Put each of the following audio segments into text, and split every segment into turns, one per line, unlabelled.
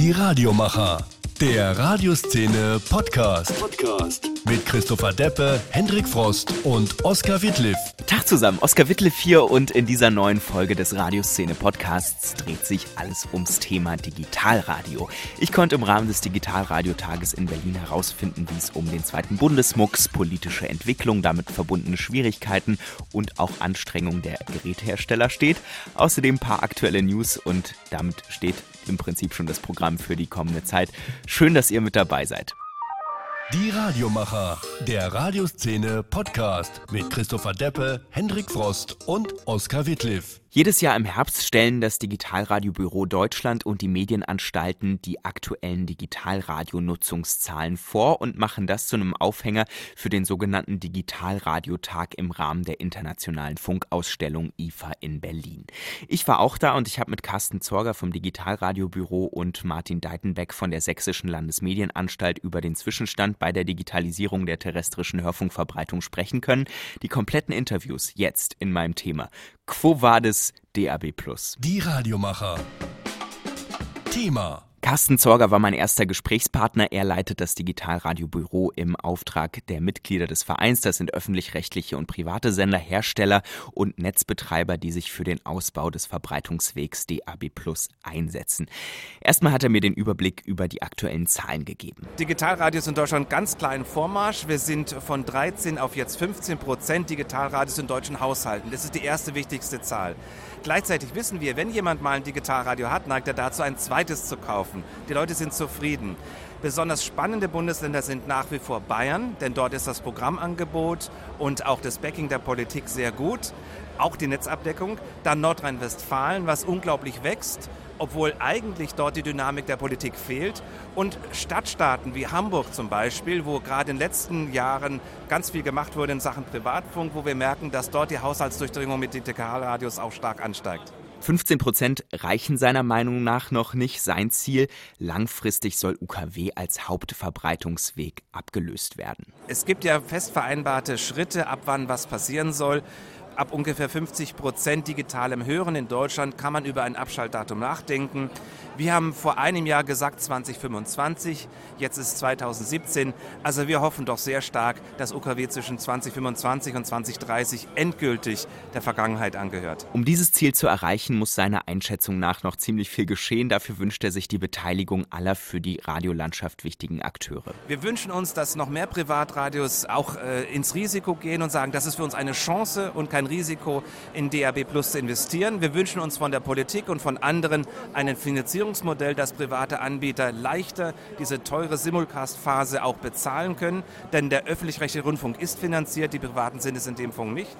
Die Radiomacher. Der Radioszene Podcast. Podcast. Mit Christopher Deppe, Hendrik Frost und Oskar Wittliff.
Tag zusammen, Oskar Wittliff hier und in dieser neuen Folge des Radioszene Podcasts dreht sich alles ums Thema Digitalradio. Ich konnte im Rahmen des Digitalradiotages in Berlin herausfinden, wie es um den zweiten Bundesmux, politische Entwicklung, damit verbundene Schwierigkeiten und auch Anstrengungen der Gerätehersteller steht. Außerdem ein paar aktuelle News und damit steht im Prinzip schon das Programm für die kommende Zeit. Schön, dass ihr mit dabei seid.
Die Radiomacher. Der Radioszene Podcast mit Christopher Deppe, Hendrik Frost und Oskar Wittliff.
Jedes Jahr im Herbst stellen das Digitalradiobüro Deutschland und die Medienanstalten die aktuellen Digitalradionutzungszahlen vor und machen das zu einem Aufhänger für den sogenannten Digitalradiotag im Rahmen der internationalen Funkausstellung IFA in Berlin. Ich war auch da und ich habe mit Carsten Zorger vom Digitalradiobüro und Martin Deitenbeck von der Sächsischen Landesmedienanstalt über den Zwischenstand bei der Digitalisierung der terrestrischen Hörfunkverbreitung sprechen können. Die kompletten Interviews jetzt in meinem Thema. Quo vadis DAB+.
Die Radiomacher. Thema.
Carsten Zorger war mein erster Gesprächspartner. Er leitet das Digitalradiobüro im Auftrag der Mitglieder des Vereins. Das sind öffentlich-rechtliche und private Sender, Hersteller und Netzbetreiber, die sich für den Ausbau des Verbreitungswegs DAB Plus einsetzen. Erstmal hat er mir den Überblick über die aktuellen Zahlen gegeben.
Digitalradios in Deutschland ganz klein Vormarsch. Wir sind von 13 auf jetzt 15 Prozent Digitalradios in deutschen Haushalten. Das ist die erste wichtigste Zahl. Gleichzeitig wissen wir, wenn jemand mal ein Digitalradio hat, neigt er dazu, ein zweites zu kaufen. Die Leute sind zufrieden. Besonders spannende Bundesländer sind nach wie vor Bayern, denn dort ist das Programmangebot und auch das Backing der Politik sehr gut, auch die Netzabdeckung. Dann Nordrhein-Westfalen, was unglaublich wächst, obwohl eigentlich dort die Dynamik der Politik fehlt. Und Stadtstaaten wie Hamburg zum Beispiel, wo gerade in den letzten Jahren ganz viel gemacht wurde in Sachen Privatfunk, wo wir merken, dass dort die Haushaltsdurchdringung mit Digitalradios auch stark ansteigt.
15 Prozent reichen seiner Meinung nach noch nicht. Sein Ziel, langfristig soll UKW als Hauptverbreitungsweg abgelöst werden.
Es gibt ja fest vereinbarte Schritte, ab wann was passieren soll. Ab ungefähr 50 Prozent digitalem Hören in Deutschland kann man über ein Abschaltdatum nachdenken. Wir haben vor einem Jahr gesagt 2025, jetzt ist 2017. Also wir hoffen doch sehr stark, dass UKW zwischen 2025 und 2030 endgültig der Vergangenheit angehört.
Um dieses Ziel zu erreichen, muss seiner Einschätzung nach noch ziemlich viel geschehen. Dafür wünscht er sich die Beteiligung aller für die Radiolandschaft wichtigen Akteure.
Wir wünschen uns, dass noch mehr Privatradios auch äh, ins Risiko gehen und sagen, das ist für uns eine Chance und kein Risiko, in DAB Plus zu investieren. Wir wünschen uns von der Politik und von anderen einen Finanzierungs Finanzierungsmodell, dass private Anbieter leichter diese teure Simulcast-Phase auch bezahlen können, denn der öffentlich-rechtliche Rundfunk ist finanziert, die privaten sind es in dem Punkt nicht.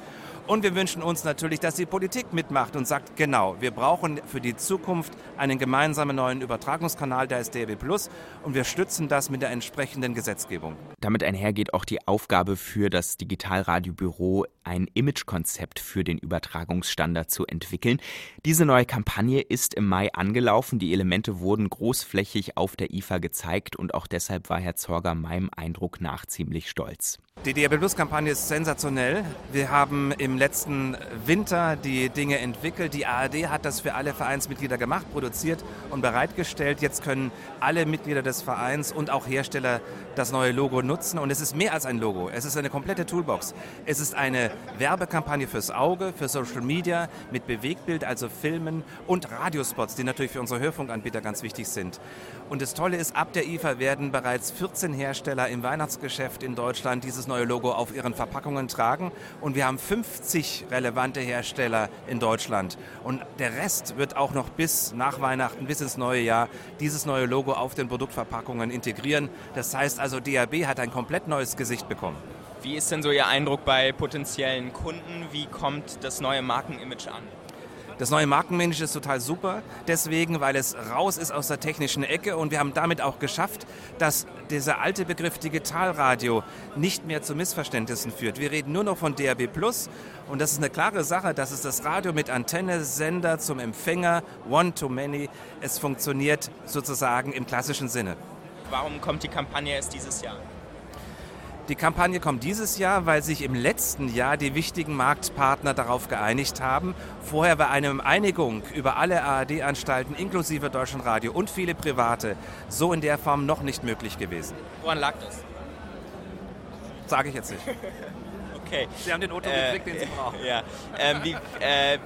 Und wir wünschen uns natürlich, dass die Politik mitmacht und sagt, genau, wir brauchen für die Zukunft einen gemeinsamen neuen Übertragungskanal, der ist DAB Plus, und wir stützen das mit der entsprechenden Gesetzgebung.
Damit einhergeht auch die Aufgabe für das Digitalradiobüro, ein Imagekonzept für den Übertragungsstandard zu entwickeln. Diese neue Kampagne ist im Mai angelaufen. Die Elemente wurden großflächig auf der IFA gezeigt und auch deshalb war Herr Zorger meinem Eindruck nach ziemlich stolz.
Die DAB Plus Kampagne ist sensationell. Wir haben im letzten Winter die Dinge entwickelt. Die ARD hat das für alle Vereinsmitglieder gemacht, produziert und bereitgestellt. Jetzt können alle Mitglieder des Vereins und auch Hersteller das neue Logo nutzen. Und es ist mehr als ein Logo. Es ist eine komplette Toolbox. Es ist eine Werbekampagne fürs Auge, für Social Media mit Bewegtbild, also Filmen und Radiospots, die natürlich für unsere Hörfunkanbieter ganz wichtig sind. Und das Tolle ist, ab der IFA werden bereits 14 Hersteller im Weihnachtsgeschäft in Deutschland dieses neue Logo auf ihren Verpackungen tragen. Und wir haben 50 relevante Hersteller in Deutschland. Und der Rest wird auch noch bis nach Weihnachten, bis ins neue Jahr, dieses neue Logo auf den Produktverpackungen integrieren. Das heißt also, DAB hat ein komplett neues Gesicht bekommen.
Wie ist denn so Ihr Eindruck bei potenziellen Kunden? Wie kommt das neue Markenimage an?
Das neue Markenmanagement ist total super, deswegen, weil es raus ist aus der technischen Ecke und wir haben damit auch geschafft, dass dieser alte Begriff Digitalradio nicht mehr zu Missverständnissen führt. Wir reden nur noch von DAB Plus und das ist eine klare Sache, das ist das Radio mit Antenne, Sender zum Empfänger, One-to-Many. Es funktioniert sozusagen im klassischen Sinne.
Warum kommt die Kampagne erst dieses Jahr?
Die Kampagne kommt dieses Jahr, weil sich im letzten Jahr die wichtigen Marktpartner darauf geeinigt haben. Vorher war eine Einigung über alle ARD-Anstalten inklusive Deutschlandradio und viele private so in der Form noch nicht möglich gewesen.
Woran lag das?
Sage ich jetzt nicht.
okay.
Sie haben den Otto äh, gekriegt, den Sie brauchen.
Ja. Ähm, wie, äh, äh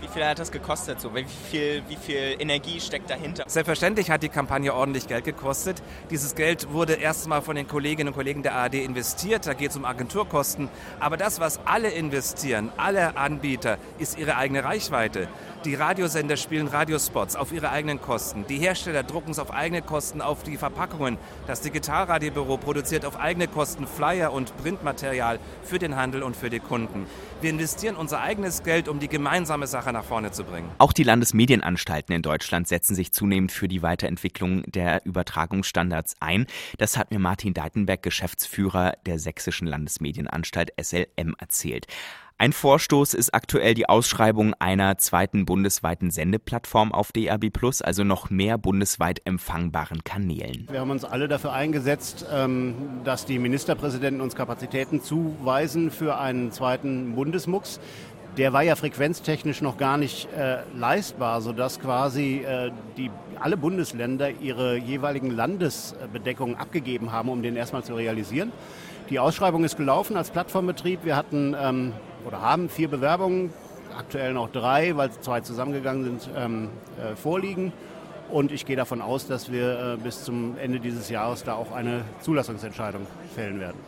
wie viel hat das gekostet? So? Wie, viel, wie viel Energie steckt dahinter?
Selbstverständlich hat die Kampagne ordentlich Geld gekostet. Dieses Geld wurde erstmal von den Kolleginnen und Kollegen der ARD investiert. Da geht es um Agenturkosten. Aber das, was alle investieren, alle Anbieter, ist ihre eigene Reichweite. Die Radiosender spielen Radiospots auf ihre eigenen Kosten. Die Hersteller drucken es auf eigene Kosten auf die Verpackungen. Das Digitalradiobüro produziert auf eigene Kosten Flyer und Printmaterial für den Handel und für die Kunden. Wir investieren unser eigenes Geld, um die gemeinsame Sache nach vorne zu bringen.
Auch die Landesmedienanstalten in Deutschland setzen sich zunehmend für die Weiterentwicklung der Übertragungsstandards ein. Das hat mir Martin Deitenberg, Geschäftsführer der Sächsischen Landesmedienanstalt SLM, erzählt. Ein Vorstoß ist aktuell die Ausschreibung einer zweiten bundesweiten Sendeplattform auf DAB+, also noch mehr bundesweit empfangbaren Kanälen.
Wir haben uns alle dafür eingesetzt, ähm, dass die Ministerpräsidenten uns Kapazitäten zuweisen für einen zweiten Bundesmux. Der war ja frequenztechnisch noch gar nicht äh, leistbar, sodass quasi äh, die, alle Bundesländer ihre jeweiligen Landesbedeckungen abgegeben haben, um den erstmal zu realisieren. Die Ausschreibung ist gelaufen als Plattformbetrieb. Wir hatten ähm, oder haben vier Bewerbungen, aktuell noch drei, weil zwei zusammengegangen sind, ähm, äh, vorliegen. Und ich gehe davon aus, dass wir äh, bis zum Ende dieses Jahres da auch eine Zulassungsentscheidung fällen werden.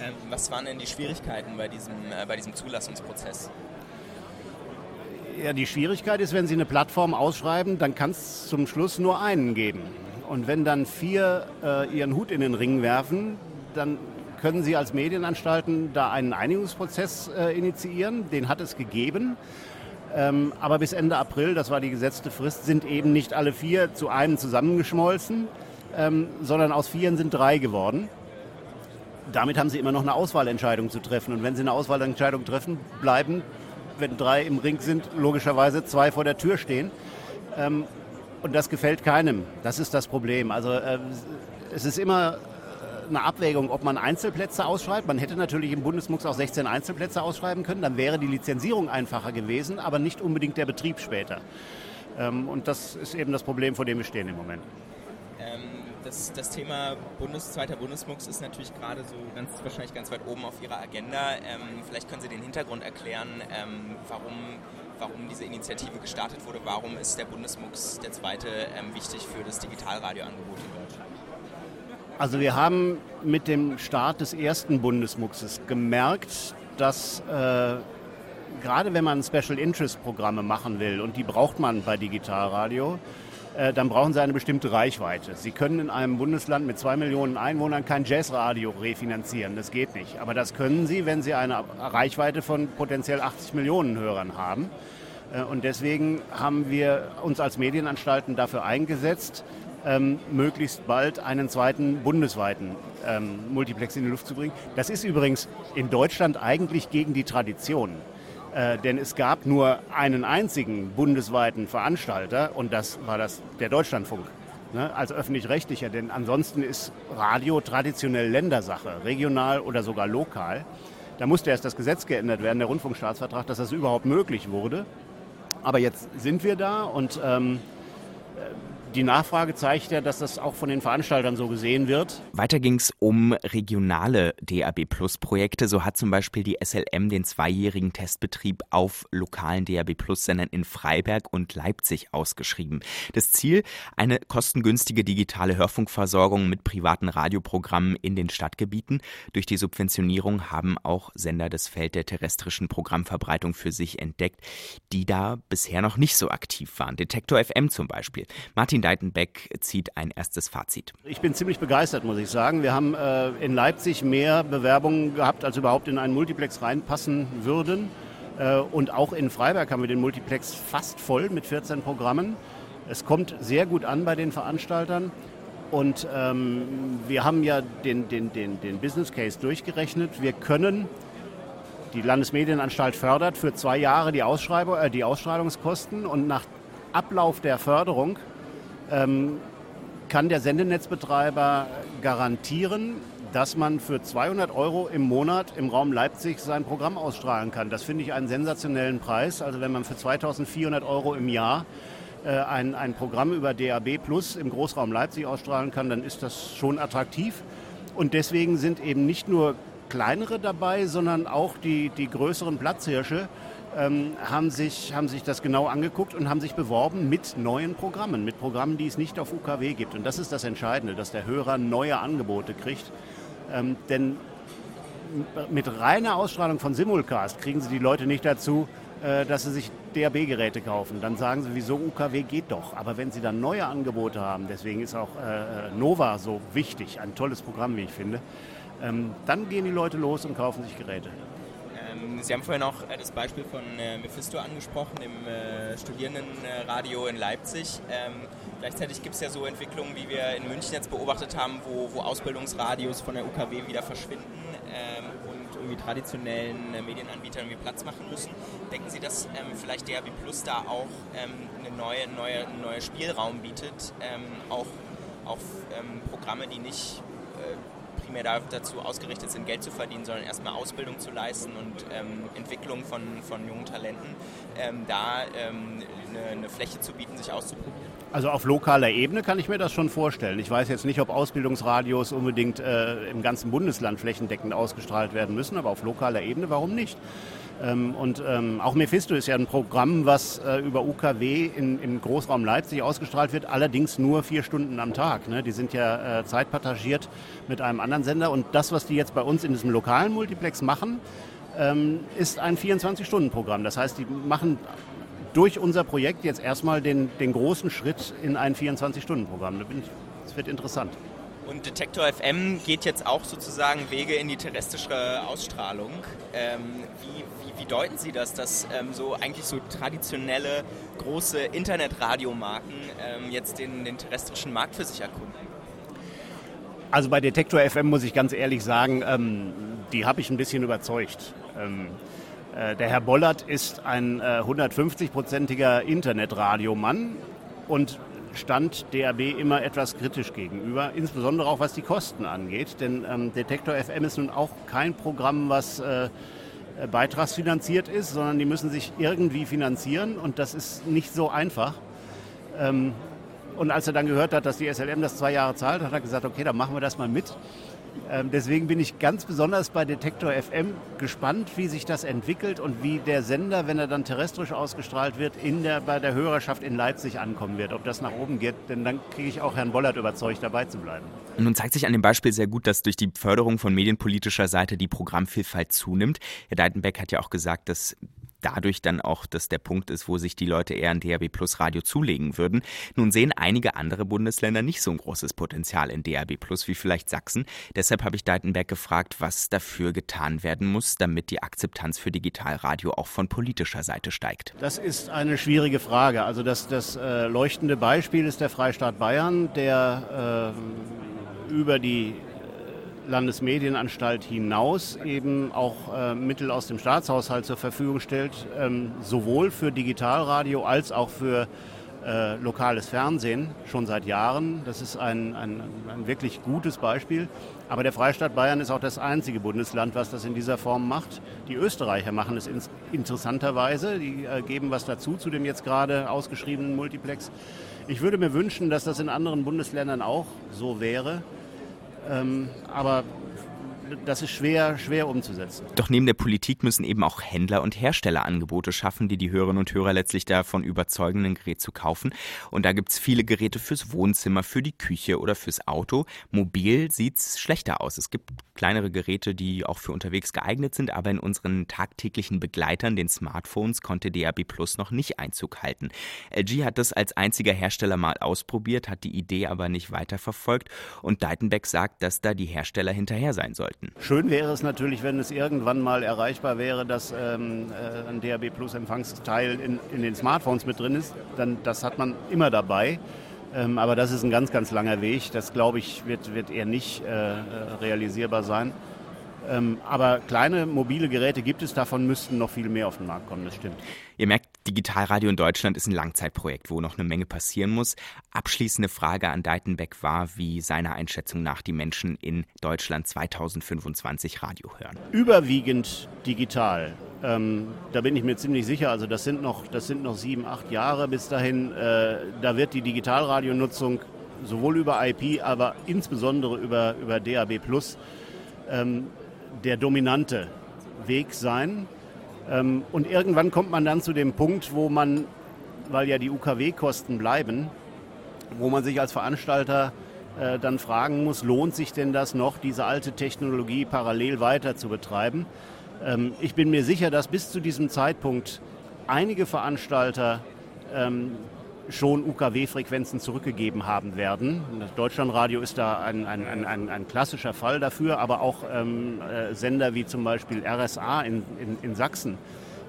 Ähm, was waren denn die Schwierigkeiten bei diesem, äh, bei diesem Zulassungsprozess?
Ja, die Schwierigkeit ist, wenn Sie eine Plattform ausschreiben, dann kann es zum Schluss nur einen geben. Und wenn dann vier äh, ihren Hut in den Ring werfen, dann können Sie als Medienanstalten da einen Einigungsprozess äh, initiieren. Den hat es gegeben. Ähm, aber bis Ende April, das war die gesetzte Frist, sind eben nicht alle vier zu einem zusammengeschmolzen, ähm, sondern aus vieren sind drei geworden. Damit haben Sie immer noch eine Auswahlentscheidung zu treffen. Und wenn Sie eine Auswahlentscheidung treffen, bleiben, wenn drei im Ring sind, logischerweise zwei vor der Tür stehen. Ähm, und das gefällt keinem. Das ist das Problem. Also äh, es ist immer eine Abwägung, ob man Einzelplätze ausschreibt. Man hätte natürlich im Bundesmux auch 16 Einzelplätze ausschreiben können, dann wäre die Lizenzierung einfacher gewesen, aber nicht unbedingt der Betrieb später. Ähm, und das ist eben das Problem, vor dem wir stehen im Moment.
Ähm, das, das, Thema Bundes, zweiter Bundesmux ist natürlich gerade so ganz wahrscheinlich ganz weit oben auf Ihrer Agenda. Ähm, vielleicht können Sie den Hintergrund erklären, ähm, warum, warum diese Initiative gestartet wurde. Warum ist der Bundesmux der zweite ähm, wichtig für das Digitalradioangebot in Deutschland?
Also wir haben mit dem Start des ersten Bundesmuxes gemerkt, dass äh, gerade wenn man Special Interest Programme machen will, und die braucht man bei Digitalradio, dann brauchen sie eine bestimmte Reichweite. Sie können in einem Bundesland mit zwei Millionen Einwohnern kein Jazzradio refinanzieren, das geht nicht. Aber das können sie, wenn sie eine Reichweite von potenziell 80 Millionen Hörern haben. Äh, und deswegen haben wir uns als Medienanstalten dafür eingesetzt, ähm, möglichst bald einen zweiten bundesweiten ähm, Multiplex in die Luft zu bringen. Das ist übrigens in Deutschland eigentlich gegen die Tradition. Äh, denn es gab nur einen einzigen bundesweiten Veranstalter und das war das, der Deutschlandfunk ne, als öffentlich-rechtlicher. Denn ansonsten ist Radio traditionell Ländersache, regional oder sogar lokal. Da musste erst das Gesetz geändert werden, der Rundfunkstaatsvertrag, dass das überhaupt möglich wurde. Aber jetzt sind wir da und ähm, die Nachfrage zeigt ja, dass das auch von den Veranstaltern so gesehen wird.
Weiter ging es um regionale DAB Plus Projekte. So hat zum Beispiel die SLM den zweijährigen Testbetrieb auf lokalen DAB Plus Sendern in Freiberg und Leipzig ausgeschrieben. Das Ziel, eine kostengünstige digitale Hörfunkversorgung mit privaten Radioprogrammen in den Stadtgebieten. Durch die Subventionierung haben auch Sender das Feld der terrestrischen Programmverbreitung für sich entdeckt, die da bisher noch nicht so aktiv waren. Detektor FM zum Beispiel. Martin Martin Deitenbeck zieht ein erstes Fazit.
Ich bin ziemlich begeistert, muss ich sagen. Wir haben äh, in Leipzig mehr Bewerbungen gehabt, als überhaupt in einen Multiplex reinpassen würden. Äh, und auch in Freiberg haben wir den Multiplex fast voll mit 14 Programmen. Es kommt sehr gut an bei den Veranstaltern. Und ähm, wir haben ja den, den, den, den Business Case durchgerechnet. Wir können, die Landesmedienanstalt fördert für zwei Jahre die, Ausschreibung, äh, die Ausstrahlungskosten und nach Ablauf der Förderung ähm, kann der Sendenetzbetreiber garantieren, dass man für 200 Euro im Monat im Raum Leipzig sein Programm ausstrahlen kann. Das finde ich einen sensationellen Preis. Also wenn man für 2400 Euro im Jahr äh, ein, ein Programm über DAB Plus im Großraum Leipzig ausstrahlen kann, dann ist das schon attraktiv. Und deswegen sind eben nicht nur kleinere dabei, sondern auch die, die größeren Platzhirsche ähm, haben, sich, haben sich das genau angeguckt und haben sich beworben mit neuen Programmen, mit Programmen, die es nicht auf UKW gibt. Und das ist das Entscheidende, dass der Hörer neue Angebote kriegt. Ähm, denn mit reiner Ausstrahlung von Simulcast kriegen Sie die Leute nicht dazu, äh, dass sie sich DAB-Geräte kaufen. Dann sagen sie, wieso UKW geht doch. Aber wenn sie dann neue Angebote haben, deswegen ist auch äh, Nova so wichtig, ein tolles Programm, wie ich finde, ähm, dann gehen die Leute los und kaufen sich Geräte.
Ähm, sie haben vorhin auch äh, das Beispiel von äh, Mephisto angesprochen, im äh, Studierendenradio in Leipzig. Ähm, gleichzeitig gibt es ja so Entwicklungen, wie wir in München jetzt beobachtet haben, wo, wo Ausbildungsradios von der UKW wieder verschwinden ähm, und irgendwie traditionellen äh, Medienanbietern irgendwie Platz machen müssen. Denken Sie, dass ähm, vielleicht DRB Plus da auch ähm, eine neue, neue, einen neuen Spielraum bietet, ähm, auch auf Programme, die nicht primär dazu ausgerichtet sind, Geld zu verdienen, sondern erstmal Ausbildung zu leisten und ähm, Entwicklung von, von jungen Talenten, ähm, da ähm, eine, eine Fläche zu bieten, sich auszuprobieren?
Also auf lokaler Ebene kann ich mir das schon vorstellen. Ich weiß jetzt nicht, ob Ausbildungsradios unbedingt äh, im ganzen Bundesland flächendeckend ausgestrahlt werden müssen, aber auf lokaler Ebene, warum nicht? Ähm, und ähm, auch Mephisto ist ja ein Programm, was äh, über UKW in, im Großraum Leipzig ausgestrahlt wird, allerdings nur vier Stunden am Tag. Ne? Die sind ja äh, zeitpartagiert mit einem anderen Sender. Und das, was die jetzt bei uns in diesem lokalen Multiplex machen, ähm, ist ein 24-Stunden-Programm. Das heißt, die machen durch unser Projekt jetzt erstmal den, den großen Schritt in ein 24-Stunden-Programm. Das wird interessant.
Und Detektor FM geht jetzt auch sozusagen Wege in die terrestrische Ausstrahlung. Ähm, wie, wie, wie, deuten Sie das, dass ähm, so eigentlich so traditionelle große Internetradiomarken ähm, jetzt den, den terrestrischen Markt für sich erkunden?
Also bei Detektor FM muss ich ganz ehrlich sagen, ähm, die habe ich ein bisschen überzeugt. Ähm, äh, der Herr Bollert ist ein äh, 150-prozentiger Internetradiomann und stand DAB immer etwas kritisch gegenüber, insbesondere auch was die Kosten angeht. Denn ähm, Detektor FM ist nun auch kein Programm, was äh, beitragsfinanziert ist, sondern die müssen sich irgendwie finanzieren und das ist nicht so einfach. Ähm, und als er dann gehört hat, dass die SLM das zwei Jahre zahlt, hat er gesagt, okay, dann machen wir das mal mit. Ähm, deswegen bin ich ganz besonders bei Detektor FM gespannt, wie sich das entwickelt und wie der Sender, wenn er dann terrestrisch ausgestrahlt wird, in der, bei der Hörerschaft in Leipzig ankommen wird. Ob das nach oben geht, denn dann kriege ich auch Herrn Bollert überzeugt, dabei zu bleiben.
Nun zeigt sich an dem Beispiel sehr gut, dass durch die Förderung von medienpolitischer Seite die Programmvielfalt zunimmt. Herr Deitenbeck hat ja auch gesagt, dass dadurch dann auch das der Punkt ist, wo sich die Leute eher ein DAB Plus Radio zulegen würden. Nun sehen einige andere Bundesländer nicht so ein großes Potenzial in DAB Plus wie vielleicht Sachsen. Deshalb habe ich Deitenberg gefragt, was dafür getan werden muss, damit die Akzeptanz für Digitalradio auch von politischer Seite steigt.
Das ist eine schwierige Frage. Also das, das äh, leuchtende Beispiel ist der Freistaat Bayern, der äh, über die Landesmedienanstalt hinaus eben auch äh, Mittel aus dem Staatshaushalt zur Verfügung stellt, ähm, sowohl für Digitalradio als auch für äh, lokales Fernsehen schon seit Jahren. Das ist ein, ein, ein, wirklich gutes Beispiel. Aber der Freistaat Bayern ist auch das einzige Bundesland, was das in dieser Form macht. Die Österreicher machen es in, interessanterweise. Die äh, geben was dazu zu dem jetzt gerade ausgeschriebenen Multiplex. Ich würde mir wünschen, dass das in anderen Bundesländern auch so wäre. Ähm, aber das ist schwer, schwer umzusetzen.
Doch neben der Politik müssen eben auch Händler und Hersteller Angebote schaffen, die die Hörerinnen und Hörer letztlich davon überzeugen, ein Gerät zu kaufen. Und da gibt es viele Geräte fürs Wohnzimmer, für die Küche oder fürs Auto. Mobil sieht es schlechter aus. Es gibt kleinere Geräte, die auch für unterwegs geeignet sind, aber in unseren tagtäglichen Begleitern, den Smartphones, konnte DAB Plus noch nicht Einzug halten. LG hat das als einziger Hersteller mal ausprobiert, hat die Idee aber nicht weiterverfolgt und Deitenbeck sagt, dass da die Hersteller hinterher sein sollten.
Schön wäre es natürlich, wenn es irgendwann mal erreichbar wäre, dass ähm, äh, ein DAB Plus Empfangsteil in, in den Smartphones mit drin ist. Dann, das hat man immer dabei. Ähm, aber das ist ein ganz, ganz langer Weg. Das, glaube ich, wird, wird eher nicht äh, realisierbar sein. Ähm, aber kleine mobile Geräte gibt es, davon müssten noch viel mehr auf den Markt kommen, das stimmt.
Ihr merkt, Digitalradio in Deutschland ist ein Langzeitprojekt, wo noch eine Menge passieren muss. Abschließende Frage an Deitenbeck war, wie seiner Einschätzung nach die Menschen in Deutschland 2025 Radio hören.
Überwiegend digital. Ähm, da bin ich mir ziemlich sicher. Also das sind noch, das sind noch sieben, acht Jahre bis dahin. Äh, da wird die Digitalradionutzung sowohl über IP, aber insbesondere über, über DAB Plus ähm, der dominante Weg sein. Ähm, und irgendwann kommt man dann zu dem Punkt, wo man, weil ja die UKW-Kosten bleiben, wo man sich als Veranstalter äh, dann fragen muss, lohnt sich denn das noch, diese alte Technologie parallel weiter zu betreiben? Ähm, ich bin mir sicher, dass bis zu diesem Zeitpunkt einige Veranstalter ähm, schon UKW-Frequenzen zurückgegeben haben werden. Das Deutschlandradio ist da ein, ein, ein, ein, klassischer Fall dafür, aber auch ähm, äh, Sender wie zum Beispiel RSA in, in, in Sachsen,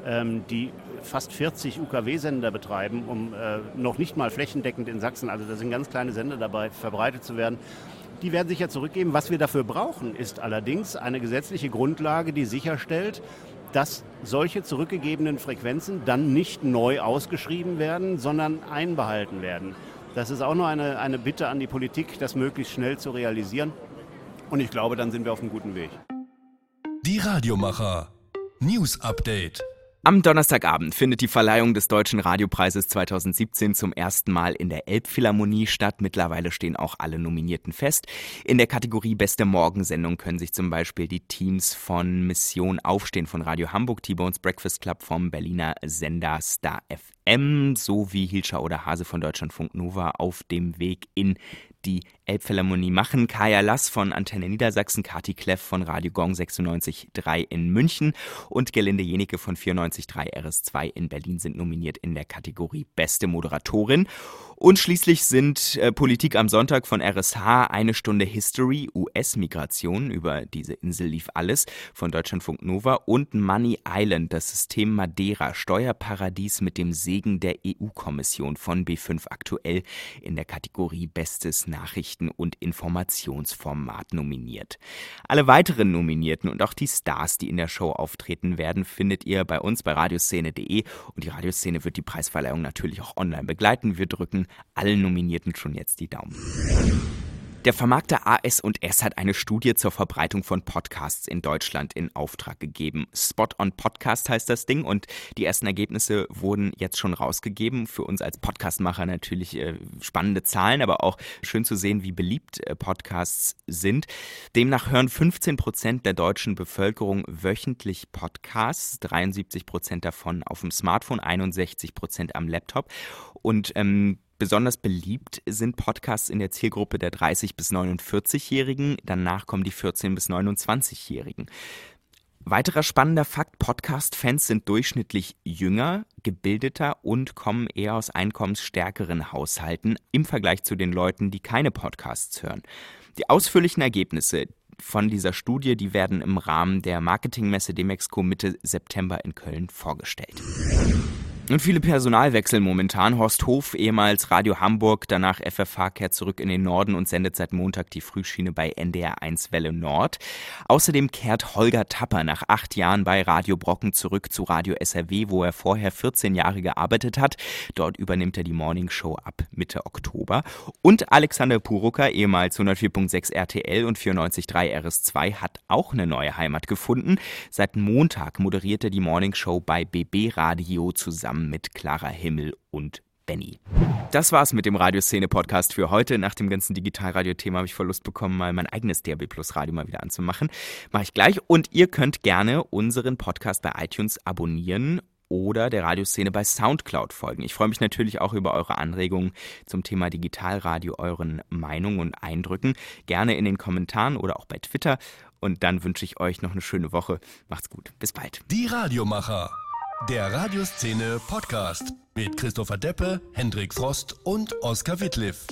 ähm, die fast 40 UKW-Sender betreiben, um äh, noch nicht mal flächendeckend in Sachsen, also da sind ganz kleine Sender dabei, verbreitet zu werden. Die werden sich ja zurückgeben. Was wir dafür brauchen, ist allerdings eine gesetzliche Grundlage, die sicherstellt, dass solche zurückgegebenen Frequenzen dann nicht neu ausgeschrieben werden, sondern einbehalten werden. Das ist auch nur eine, eine Bitte an die Politik, das möglichst schnell zu realisieren. Und ich glaube, dann sind wir auf einem guten Weg.
Die Radiomacher. News Update.
Am Donnerstagabend findet die Verleihung des Deutschen Radiopreises 2017 zum ersten Mal in der Elbphilharmonie statt. Mittlerweile stehen auch alle Nominierten fest. In der Kategorie Beste Morgensendung können sich zum Beispiel die Teams von Mission Aufstehen von Radio Hamburg, T-Bones Breakfast Club vom Berliner Sender Star FM sowie Hilscher oder Hase von Deutschlandfunk Nova auf dem Weg in die Elbphilharmonie machen. Kaya Lass von Antenne Niedersachsen, Kati Kleff von Radio Gong 96.3 in München und Gelinde Jenike von 94.3 RS2 in Berlin sind nominiert in der Kategorie Beste Moderatorin. Und schließlich sind äh, Politik am Sonntag von RSH, eine Stunde History, US-Migration, über diese Insel lief alles, von Deutschlandfunk Nova und Money Island, das System Madeira, Steuerparadies mit dem Segen der EU-Kommission von B5 aktuell in der Kategorie Bestes Nachrichten- und Informationsformat nominiert. Alle weiteren Nominierten und auch die Stars, die in der Show auftreten werden, findet ihr bei uns bei radioszene.de und die Radioszene wird die Preisverleihung natürlich auch online begleiten. Wir drücken allen Nominierten schon jetzt die Daumen. Der Vermarkter AS&S hat eine Studie zur Verbreitung von Podcasts in Deutschland in Auftrag gegeben. Spot on Podcast heißt das Ding und die ersten Ergebnisse wurden jetzt schon rausgegeben. Für uns als Podcastmacher natürlich äh, spannende Zahlen, aber auch schön zu sehen, wie beliebt äh, Podcasts sind. Demnach hören 15 Prozent der deutschen Bevölkerung wöchentlich Podcasts, 73 Prozent davon auf dem Smartphone, 61 Prozent am Laptop und ähm, Besonders beliebt sind Podcasts in der Zielgruppe der 30 bis 49-Jährigen, danach kommen die 14 bis 29-Jährigen. Weiterer spannender Fakt, Podcast-Fans sind durchschnittlich jünger, gebildeter und kommen eher aus einkommensstärkeren Haushalten im Vergleich zu den Leuten, die keine Podcasts hören. Die ausführlichen Ergebnisse von dieser Studie, die werden im Rahmen der Marketingmesse Demexco Mitte September in Köln vorgestellt. Und viele Personalwechsel momentan. Horst Hof, ehemals Radio Hamburg, danach FFH, kehrt zurück in den Norden und sendet seit Montag die Frühschiene bei NDR 1 Welle Nord. Außerdem kehrt Holger Tapper nach acht Jahren bei Radio Brocken zurück zu Radio SRW, wo er vorher 14 Jahre gearbeitet hat. Dort übernimmt er die Morning Show ab Mitte Oktober. Und Alexander Purucker, ehemals 104.6 RTL und 94.3 RS2, hat auch eine neue Heimat gefunden. Seit Montag moderiert er die Morning Show bei BB Radio zusammen zusammen mit Clara Himmel und Benny. Das war's mit dem Radioszene-Podcast für heute. Nach dem ganzen Digitalradio-Thema habe ich voll Lust bekommen, mal mein eigenes DRB Plus Radio mal wieder anzumachen. Mache ich gleich. Und ihr könnt gerne unseren Podcast bei iTunes abonnieren oder der Radioszene bei Soundcloud folgen. Ich freue mich natürlich auch über eure Anregungen zum Thema Digitalradio, euren Meinungen und Eindrücken. Gerne in den Kommentaren oder auch bei Twitter. Und dann wünsche ich euch noch eine schöne Woche. Macht's gut. Bis bald.
Die Radiomacher. Der Radioszene Podcast mit Christopher Deppe, Hendrik Frost und Oskar Wittliff.